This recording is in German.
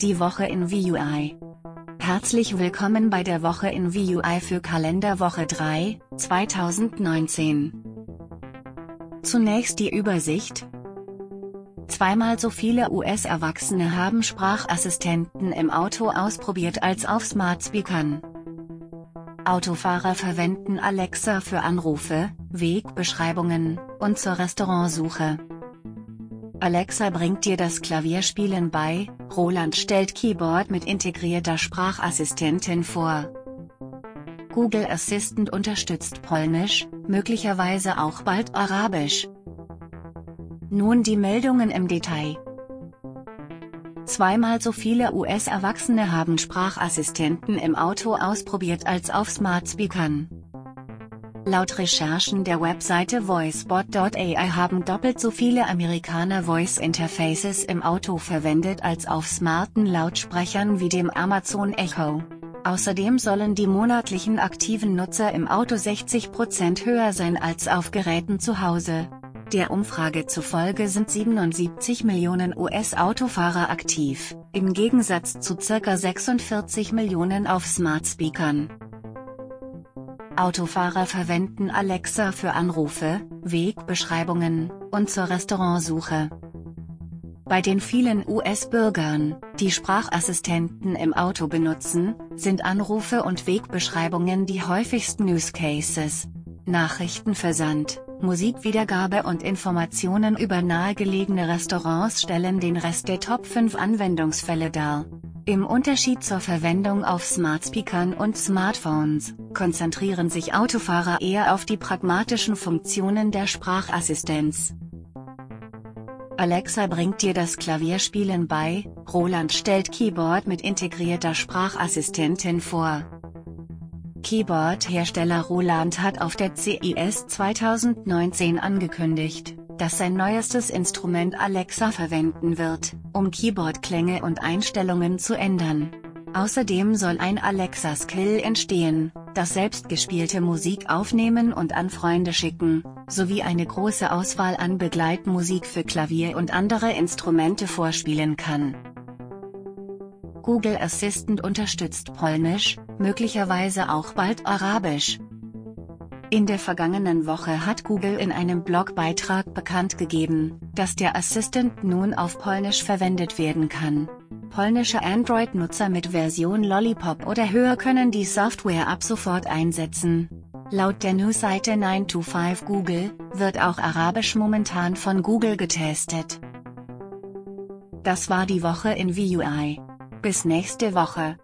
Die Woche in VUI. Herzlich willkommen bei der Woche in VUI für Kalenderwoche 3, 2019. Zunächst die Übersicht. Zweimal so viele US-Erwachsene haben Sprachassistenten im Auto ausprobiert als auf Smart Speakern. Autofahrer verwenden Alexa für Anrufe, Wegbeschreibungen und zur Restaurantsuche. Alexa bringt dir das Klavierspielen bei, Roland stellt Keyboard mit integrierter Sprachassistentin vor. Google Assistant unterstützt Polnisch, möglicherweise auch bald Arabisch. Nun die Meldungen im Detail. Zweimal so viele US-Erwachsene haben Sprachassistenten im Auto ausprobiert als auf Smart Speakern. Laut Recherchen der Webseite voicebot.ai haben doppelt so viele Amerikaner Voice Interfaces im Auto verwendet als auf smarten Lautsprechern wie dem Amazon Echo. Außerdem sollen die monatlichen aktiven Nutzer im Auto 60% höher sein als auf Geräten zu Hause. Der Umfrage zufolge sind 77 Millionen US-Autofahrer aktiv, im Gegensatz zu ca. 46 Millionen auf Smart Speakern. Autofahrer verwenden Alexa für Anrufe, Wegbeschreibungen und zur Restaurantsuche. Bei den vielen US-Bürgern, die Sprachassistenten im Auto benutzen, sind Anrufe und Wegbeschreibungen die häufigsten Use Cases. Nachrichtenversand, Musikwiedergabe und Informationen über nahegelegene Restaurants stellen den Rest der Top 5 Anwendungsfälle dar. Im Unterschied zur Verwendung auf Smartspeakern und Smartphones, konzentrieren sich Autofahrer eher auf die pragmatischen Funktionen der Sprachassistenz. Alexa bringt dir das Klavierspielen bei, Roland stellt Keyboard mit integrierter Sprachassistentin vor. Keyboard-Hersteller Roland hat auf der CES 2019 angekündigt, dass sein neuestes Instrument Alexa verwenden wird, um Keyboard-Klänge und Einstellungen zu ändern. Außerdem soll ein Alexa-Skill entstehen, das selbstgespielte Musik aufnehmen und an Freunde schicken, sowie eine große Auswahl an Begleitmusik für Klavier und andere Instrumente vorspielen kann. Google Assistant unterstützt Polnisch, möglicherweise auch bald Arabisch, in der vergangenen Woche hat Google in einem Blogbeitrag bekannt gegeben, dass der Assistant nun auf Polnisch verwendet werden kann. Polnische Android-Nutzer mit Version Lollipop oder höher können die Software ab sofort einsetzen. Laut der Newsseite 925 Google, wird auch Arabisch momentan von Google getestet. Das war die Woche in VUI. Bis nächste Woche.